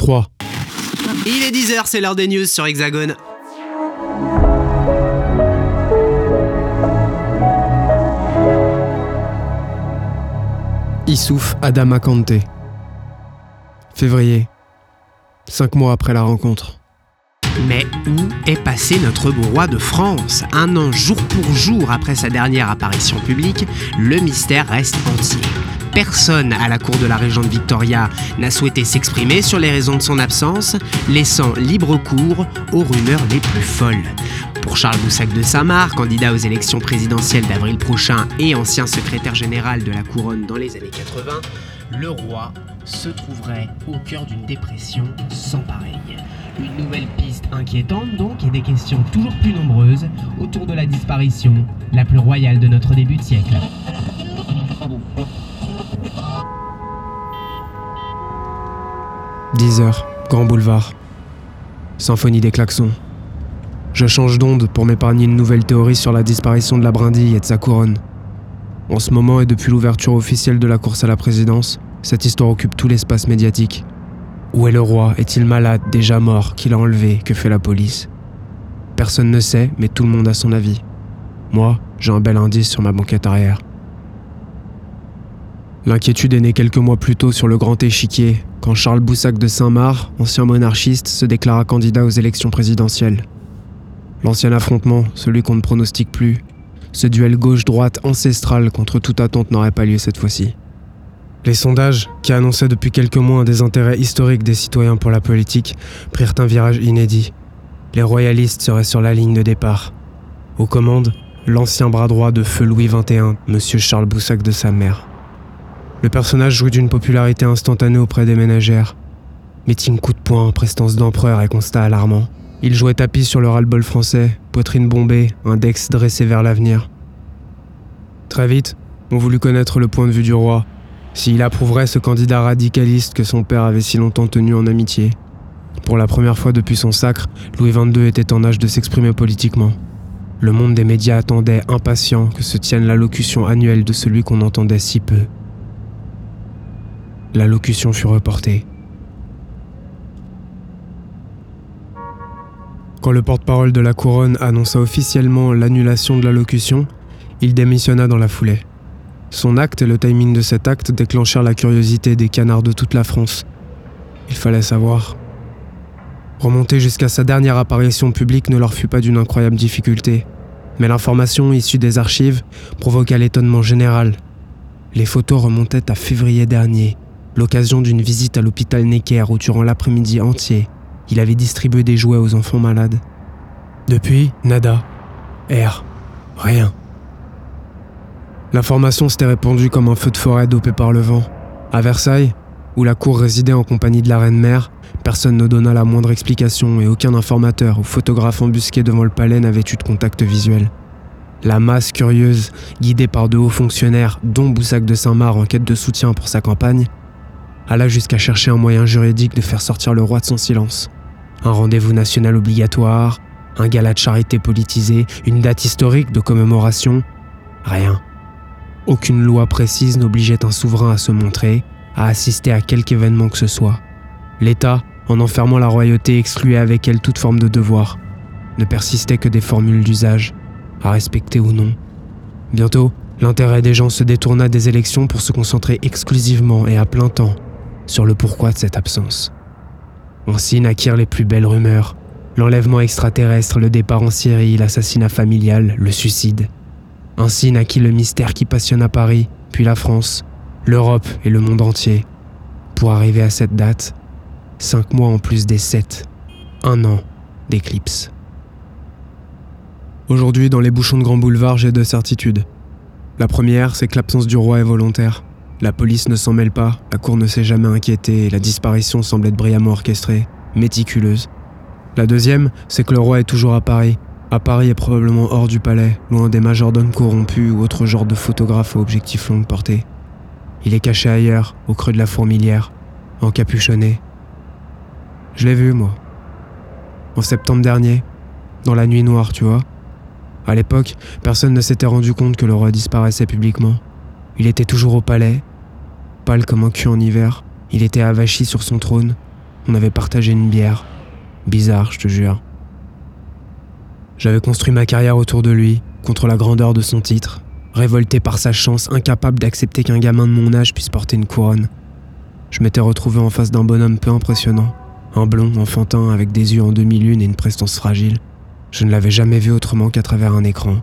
3. Il est 10h, c'est l'heure des news sur Hexagone. Issouf Adama Kanté. Février. Cinq mois après la rencontre. Mais où est passé notre beau roi de France? Un an jour pour jour après sa dernière apparition publique, le mystère reste entier. Personne à la cour de la régente Victoria n'a souhaité s'exprimer sur les raisons de son absence, laissant libre cours aux rumeurs les plus folles. Pour Charles Boussac de Saint-Marc, candidat aux élections présidentielles d'avril prochain et ancien secrétaire général de la couronne dans les années 80, le roi se trouverait au cœur d'une dépression sans pareil. Une nouvelle piste inquiétante donc et des questions toujours plus nombreuses autour de la disparition la plus royale de notre début de siècle. 10 heures, Grand Boulevard. Symphonie des klaxons. Je change d'onde pour m'épargner une nouvelle théorie sur la disparition de la brindille et de sa couronne. En ce moment et depuis l'ouverture officielle de la course à la présidence, cette histoire occupe tout l'espace médiatique. Où est le roi? Est-il malade, déjà mort? Qui l'a enlevé? Que fait la police? Personne ne sait, mais tout le monde a son avis. Moi, j'ai un bel indice sur ma banquette arrière. L'inquiétude est née quelques mois plus tôt sur le grand échiquier, quand Charles Boussac de Saint-Marc, ancien monarchiste, se déclara candidat aux élections présidentielles. L'ancien affrontement, celui qu'on ne pronostique plus, ce duel gauche-droite ancestral contre toute attente n'aurait pas lieu cette fois-ci. Les sondages, qui annonçaient depuis quelques mois un désintérêt historique des citoyens pour la politique, prirent un virage inédit. Les royalistes seraient sur la ligne de départ. Aux commandes, l'ancien bras droit de feu Louis XXI, M. Charles Boussac de sa mère. Le personnage jouit d'une popularité instantanée auprès des ménagères. Meeting coup de poing, prestance d'empereur et constat alarmant. Il jouait tapis sur le ras-le-bol français, poitrine bombée, index dressé vers l'avenir. Très vite, on voulut connaître le point de vue du roi, s'il approuverait ce candidat radicaliste que son père avait si longtemps tenu en amitié. Pour la première fois depuis son sacre, Louis XXII était en âge de s'exprimer politiquement. Le monde des médias attendait, impatient, que se tienne l'allocution annuelle de celui qu'on entendait si peu. L'allocution fut reportée. Quand le porte-parole de la couronne annonça officiellement l'annulation de l'allocution, il démissionna dans la foulée. Son acte et le timing de cet acte déclenchèrent la curiosité des canards de toute la France. Il fallait savoir. Remonter jusqu'à sa dernière apparition publique ne leur fut pas d'une incroyable difficulté, mais l'information issue des archives provoqua l'étonnement général. Les photos remontaient à février dernier, l'occasion d'une visite à l'hôpital Necker où durant l'après-midi entier, il avait distribué des jouets aux enfants malades. Depuis, nada. Air. Rien. L'information s'était répandue comme un feu de forêt dopé par le vent. À Versailles, où la cour résidait en compagnie de la reine-mère, personne ne donna la moindre explication et aucun informateur ou photographe embusqué devant le palais n'avait eu de contact visuel. La masse curieuse, guidée par de hauts fonctionnaires, dont Boussac de Saint-Marc en quête de soutien pour sa campagne, alla jusqu'à chercher un moyen juridique de faire sortir le roi de son silence. Un rendez-vous national obligatoire, un gala de charité politisé, une date historique de commémoration, rien. Aucune loi précise n'obligeait un souverain à se montrer, à assister à quelque événement que ce soit. L'État, en enfermant la royauté, excluait avec elle toute forme de devoir. Ne persistait que des formules d'usage, à respecter ou non. Bientôt, l'intérêt des gens se détourna des élections pour se concentrer exclusivement et à plein temps sur le pourquoi de cette absence. Ainsi naquirent les plus belles rumeurs. L'enlèvement extraterrestre, le départ en Syrie, l'assassinat familial, le suicide. Ainsi naquit le mystère qui passionne Paris, puis la France, l'Europe et le monde entier. Pour arriver à cette date, cinq mois en plus des sept, un an d'éclipse. Aujourd'hui, dans les bouchons de Grand Boulevard, j'ai deux certitudes. La première, c'est que l'absence du roi est volontaire. La police ne s'en mêle pas, la cour ne s'est jamais inquiétée et la disparition semble être brillamment orchestrée, méticuleuse. La deuxième, c'est que le roi est toujours à Paris. À Paris et probablement hors du palais, loin des majordomes corrompus ou autres genres de photographes à objectifs longue portée. Il est caché ailleurs, au creux de la fourmilière, encapuchonné. Je l'ai vu, moi. En septembre dernier, dans la nuit noire, tu vois. À l'époque, personne ne s'était rendu compte que le roi disparaissait publiquement. Il était toujours au palais, pâle comme un cul en hiver, il était avachi sur son trône, On avait partagé une bière. Bizarre, je te jure. J'avais construit ma carrière autour de lui, contre la grandeur de son titre, révolté par sa chance, incapable d'accepter qu'un gamin de mon âge puisse porter une couronne. Je m'étais retrouvé en face d'un bonhomme peu impressionnant, un blond, enfantin, avec des yeux en demi-lune et une prestance fragile. Je ne l'avais jamais vu autrement qu'à travers un écran.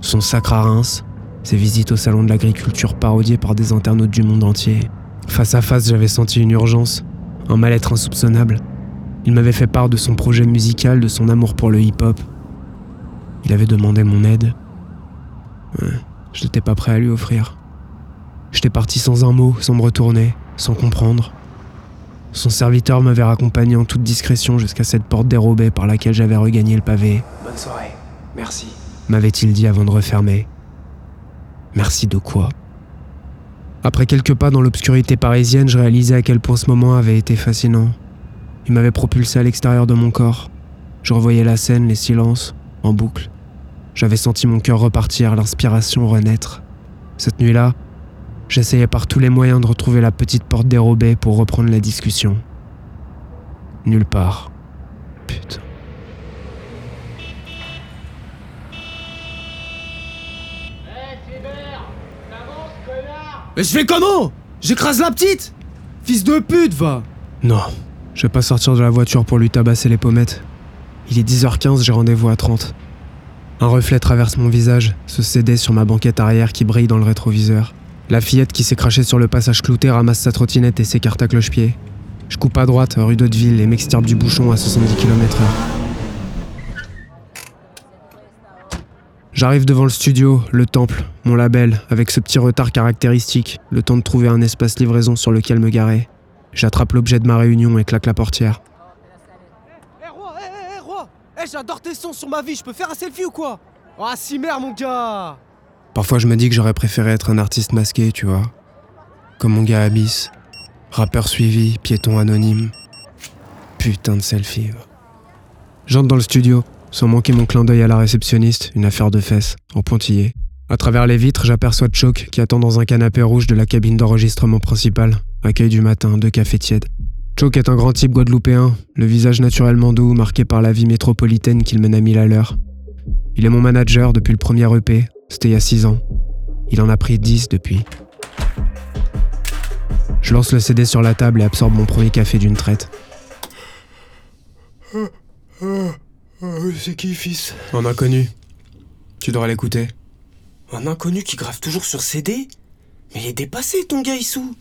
Son sacre à Reims, ses visites au salon de l'agriculture parodiées par des internautes du monde entier. Face à face, j'avais senti une urgence, un mal-être insoupçonnable. Il m'avait fait part de son projet musical, de son amour pour le hip-hop. Il avait demandé mon aide. je n'étais pas prêt à lui offrir. J'étais parti sans un mot, sans me retourner, sans comprendre. Son serviteur m'avait raccompagné en toute discrétion jusqu'à cette porte dérobée par laquelle j'avais regagné le pavé. Bonne soirée, merci. M'avait-il dit avant de refermer. Merci de quoi? Après quelques pas dans l'obscurité parisienne, je réalisais à quel point ce moment avait été fascinant. Il m'avait propulsé à l'extérieur de mon corps. Je revoyais la scène, les silences, en boucle. J'avais senti mon cœur repartir, l'inspiration renaître. Cette nuit-là, J'essayais par tous les moyens de retrouver la petite porte dérobée pour reprendre la discussion. Nulle part. Putain. Mais je fais comment? J'écrase la petite Fils de pute, va Non, je vais pas sortir de la voiture pour lui tabasser les pommettes. Il est 10h15, j'ai rendez-vous à 30. Un reflet traverse mon visage, ce CD sur ma banquette arrière qui brille dans le rétroviseur. La fillette qui s'est crachée sur le passage clouté ramasse sa trottinette et s'écarte à cloche-pied. Je coupe à droite, rue d'Hauteville, et m'extirpe du bouchon à 70 km/h. J'arrive devant le studio, le temple, mon label, avec ce petit retard caractéristique, le temps de trouver un espace livraison sur lequel me garer. J'attrape l'objet de ma réunion et claque la portière. Eh roi, eh eh roi Eh j'adore tes sons sur ma vie, je peux faire un selfie ou quoi? Ah si merde mon gars Parfois, je me dis que j'aurais préféré être un artiste masqué, tu vois. Comme mon gars Abyss. Rappeur suivi, piéton anonyme. Putain de selfie. J'entre dans le studio, sans manquer mon clin d'œil à la réceptionniste, une affaire de fesses, en pointillé. À travers les vitres, j'aperçois Choc qui attend dans un canapé rouge de la cabine d'enregistrement principale. Accueil du matin, deux cafés tièdes. Choc est un grand type guadeloupéen, le visage naturellement doux, marqué par la vie métropolitaine qu'il mène à mille à l'heure. Il est mon manager depuis le premier EP, c'était il y a 6 ans. Il en a pris 10 depuis. Je lance le CD sur la table et absorbe mon premier café d'une traite. C'est qui, fils Un inconnu. Tu devrais l'écouter. Un inconnu qui grave toujours sur CD Mais il est dépassé, ton gars, Issou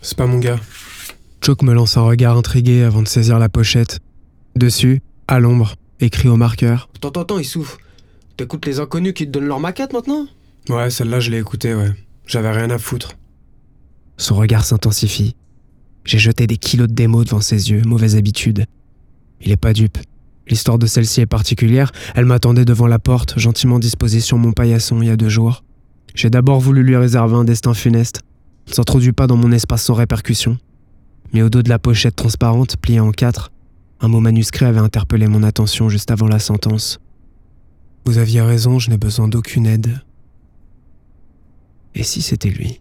C'est pas mon gars. Choke me lance un regard intrigué avant de saisir la pochette. Dessus, à l'ombre, écrit au marqueur. Attends, attends, Issou. T'écoutes les inconnus qui te donnent leur maquette maintenant Ouais, celle-là, je l'ai écoutée, ouais. J'avais rien à foutre. Son regard s'intensifie. J'ai jeté des kilos de démos devant ses yeux, mauvaise habitude. Il est pas dupe. L'histoire de celle-ci est particulière. Elle m'attendait devant la porte, gentiment disposée sur mon paillasson il y a deux jours. J'ai d'abord voulu lui réserver un destin funeste. Ne s'introduit pas dans mon espace sans répercussion. Mais au dos de la pochette transparente, pliée en quatre, un mot manuscrit avait interpellé mon attention juste avant la sentence. Vous aviez raison, je n'ai besoin d'aucune aide. Et si c'était lui?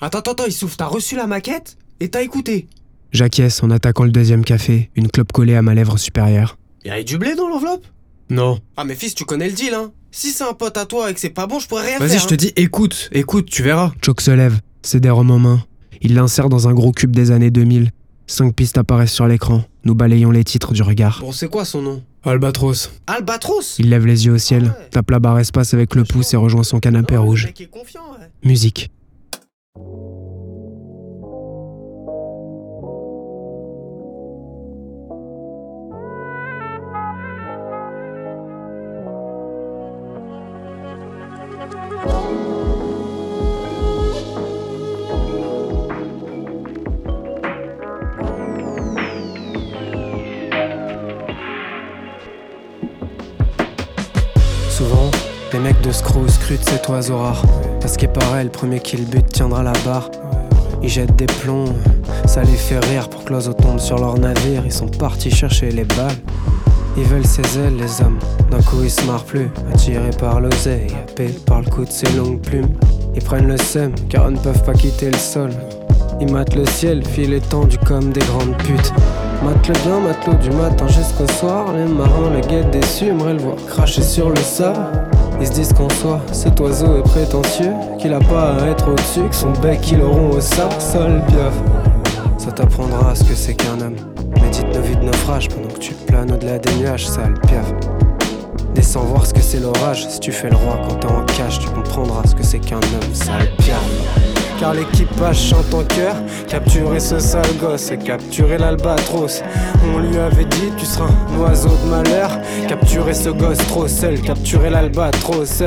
Attends, attends, Issouf, t'as reçu la maquette? Et t'as écouté? J'acquiesce en attaquant le deuxième café, une clope collée à ma lèvre supérieure. Y'a du blé dans l'enveloppe? Non. Ah mais fils, tu connais le deal, hein Si c'est un pote à toi et que c'est pas bon, je pourrais rien faire. Vas-y, je te hein. dis, écoute, écoute, tu verras. Choc se lève, ses en main. Il l'insère dans un gros cube des années 2000. Cinq pistes apparaissent sur l'écran. Nous balayons les titres du regard. Bon, c'est quoi son nom? Albatros. Albatros? Il lève les yeux au ciel, Ah ouais. tape la barre espace avec le pouce et rejoint son canapé le rouge. mec est confiant, ouais. Musique. Les mecs de Screw scrutent cet oiseau rare. Parce qu'il paraît, le premier qui le tiendra la barre. Ils jettent des plombs, ça les fait rire pour que l'oiseau tombe sur leur navire. Ils sont partis chercher les balles. Ils veulent ses ailes, les hommes. D'un coup, ils se marrent plus, attirés par l'oseille, happés par le coup de ses longues plumes. Ils prennent le seum, car ils ne peuvent pas quitter le sol. Ils matent le ciel, fil étendu comme des grandes putes. Mate le bien, matelot du matin jusqu'au soir. Les marins, le guettent déçus, aimeraient le voir cracher sur le sable. Ils se disent qu'en soi, cet oiseau est prétentieux, qu'il a pas à être au-dessus, que son bec ils l'auront au sable, seul pieuf. Ça t'apprendra ce que c'est qu'un homme. Médite nos vies de naufrage pendant que tu planes au-delà des nuages, sale piaf. Descends voir ce que c'est l'orage. Si tu fais le roi quand t'es en cache, tu comprendras ce que c'est qu'un homme, sale piaf. Car l'équipage chante en cœur, capturer ce sale gosse, capturer l'albatros. On lui avait dit, tu seras un oiseau de malheur, capturer ce gosse trop seul, capturer l'albatros.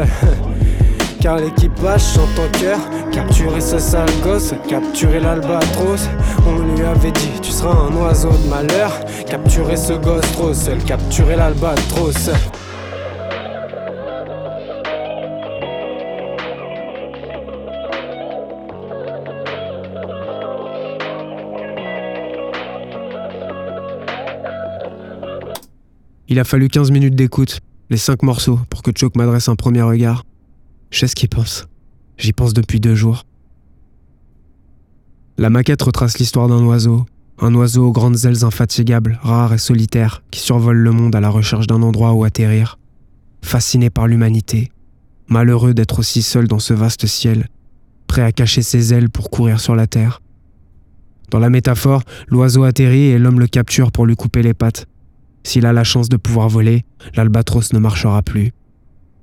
Car l'équipage chante en cœur, capturer ce sale gosse, capturer l'albatros. On lui avait dit, tu seras un oiseau de malheur, capturer ce gosse trop seul, capturer l'albatros. Il a fallu 15 minutes d'écoute, les 5 morceaux, pour que Choke m'adresse un premier regard. Je sais ce qu'il pense. J'y pense depuis deux jours. La maquette retrace l'histoire d'un oiseau, un oiseau aux grandes ailes infatigables, rare et solitaire, qui survole le monde à la recherche d'un endroit où atterrir. Fasciné par l'humanité, malheureux d'être aussi seul dans ce vaste ciel, prêt à cacher ses ailes pour courir sur la terre. Dans la métaphore, l'oiseau atterrit et l'homme le capture pour lui couper les pattes. S'il a la chance de pouvoir voler, l'albatros ne marchera plus.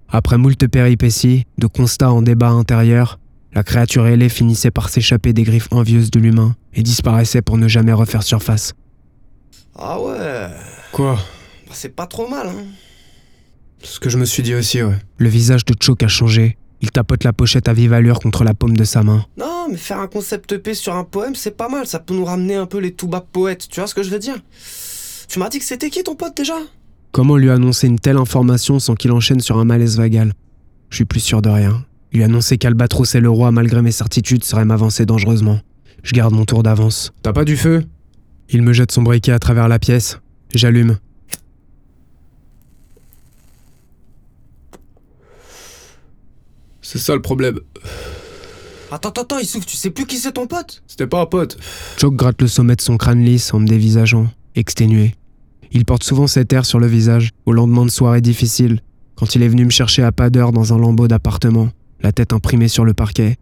Après moult péripéties, de constats en débat intérieur, la créature ailée finissait par s'échapper des griffes envieuses de l'humain et disparaissait pour ne jamais refaire surface. Ah ouais, Quoi? Bah c'est pas trop mal, hein. Ce que je me suis dit aussi, ouais. Le visage de Choke a changé. Il tapote la pochette à vive allure contre la paume de sa main. Non, mais faire un concept EP sur un poème, c'est pas mal. Ça peut nous ramener un peu les tout bas poètes. Tu vois ce que je veux dire? Tu m'as dit que c'était qui ton pote déjà? Comment lui annoncer une telle information sans qu'il enchaîne sur un malaise vagal? Je suis plus sûr de rien. Lui annoncer qu'Albatros est le roi malgré mes certitudes serait m'avancer dangereusement. Je garde mon tour d'avance. T'as pas du feu? Il me jette son briquet à travers la pièce. J'allume. C'est ça le problème. Attends, attends, attends, il souffle. Tu sais plus qui c'est ton pote? C'était pas un pote. Choke gratte le sommet de son crâne lisse en me dévisageant, exténué. Il porte souvent cet air sur le visage, au lendemain de soirée difficile, quand il est venu me chercher à pas d'heure dans un lambeau d'appartement, la tête imprimée sur le parquet.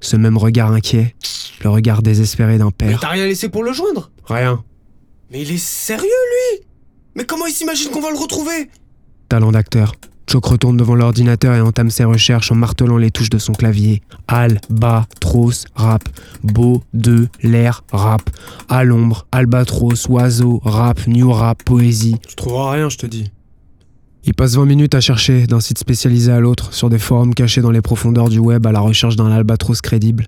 Ce même regard inquiet, le regard désespéré d'un Mais père. t'as rien laissé pour le joindre? Rien. Mais il est sérieux, lui? Mais comment il s'imagine qu'on va le retrouver? Talent d'acteur. Choke retourne devant l'ordinateur et entame ses recherches en martelant les touches de son clavier. Al, bas, tros, rap. Beau, de, l'air, rap. À l'ombre, albatros, oiseau, rap, new rap, poésie. Tu trouveras rien, je te dis. Il passe 20 minutes à chercher d'un site spécialisé à l'autre, sur des forums cachés dans les profondeurs du web à la recherche d'un albatros crédible.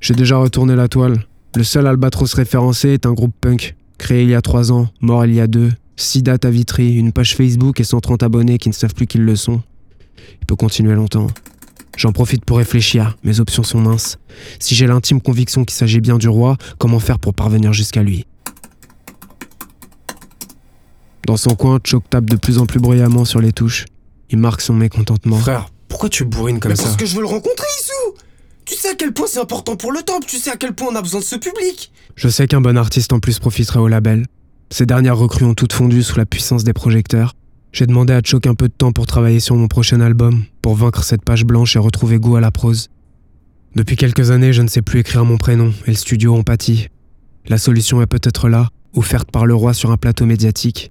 J'ai déjà retourné la toile. Le seul albatros référencé est un groupe punk, créé il y a 3 ans, mort il y a 2. 6 dates à Vitry, une page Facebook et 130 abonnés qui ne savent plus qu'ils le sont. Il peut continuer longtemps. J'en profite pour réfléchir, mes options sont minces. Si j'ai l'intime conviction qu'il s'agit bien du roi, comment faire pour parvenir jusqu'à lui? Dans son coin, Choke tape de plus en plus bruyamment sur les touches. Il marque son mécontentement. Frère, pourquoi tu bourrines comme Mais ça? parce que je veux le rencontrer, Issou Tu sais à quel point c'est important pour le temple, tu sais à quel point on a besoin de ce public Je sais qu'un bon artiste en plus profiterait au label. Ces dernières recrues ont toutes fondu sous la puissance des projecteurs. J'ai demandé à Choke un peu de temps pour travailler sur mon prochain album, pour vaincre cette page blanche et retrouver goût à la prose. Depuis quelques années, je ne sais plus écrire mon prénom, et le studio en pâtit. La solution est peut-être là, offerte par le roi sur un plateau médiatique.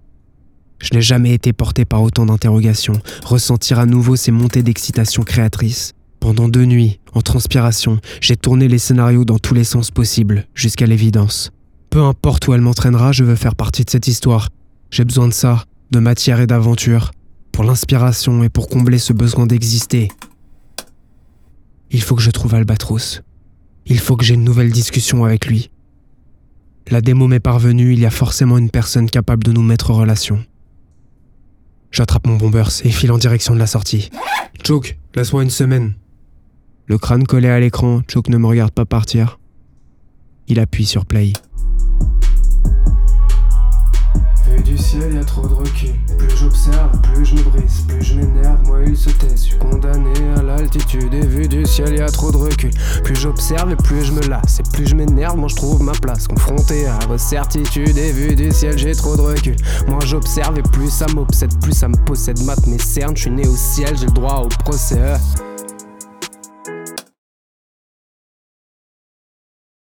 Je n'ai jamais été porté par autant d'interrogations, ressentir à nouveau ces montées d'excitation créatrice. Pendant deux nuits, en transpiration, j'ai tourné les scénarios dans tous les sens possibles, jusqu'à l'évidence. Peu importe où elle m'entraînera, je veux faire partie de cette histoire. J'ai besoin de ça, de matière et d'aventure, pour l'inspiration et pour combler ce besoin d'exister. Il faut que je trouve Albatros. Il faut que j'ai une nouvelle discussion avec lui. La démo m'est parvenue, il y a forcément une personne capable de nous mettre en relation. J'attrape mon bombers et file en direction de la sortie. Choke, laisse-moi une semaine. Le crâne collé à l'écran, Choke ne me regarde pas partir. Il appuie sur play. Plus je me brise, plus je m'énerve, moi il se tait. Je suis condamné à l'altitude et vu du ciel, y a trop de recul. Plus j'observe et plus je me lasse, et plus je m'énerve, moi je trouve ma place. Confronté à vos certitudes et vu du ciel, j'ai trop de recul. Moi j'observe et plus ça m'obsède, plus ça me possède, mate mes cernes, je suis né au ciel, j'ai le droit au procès.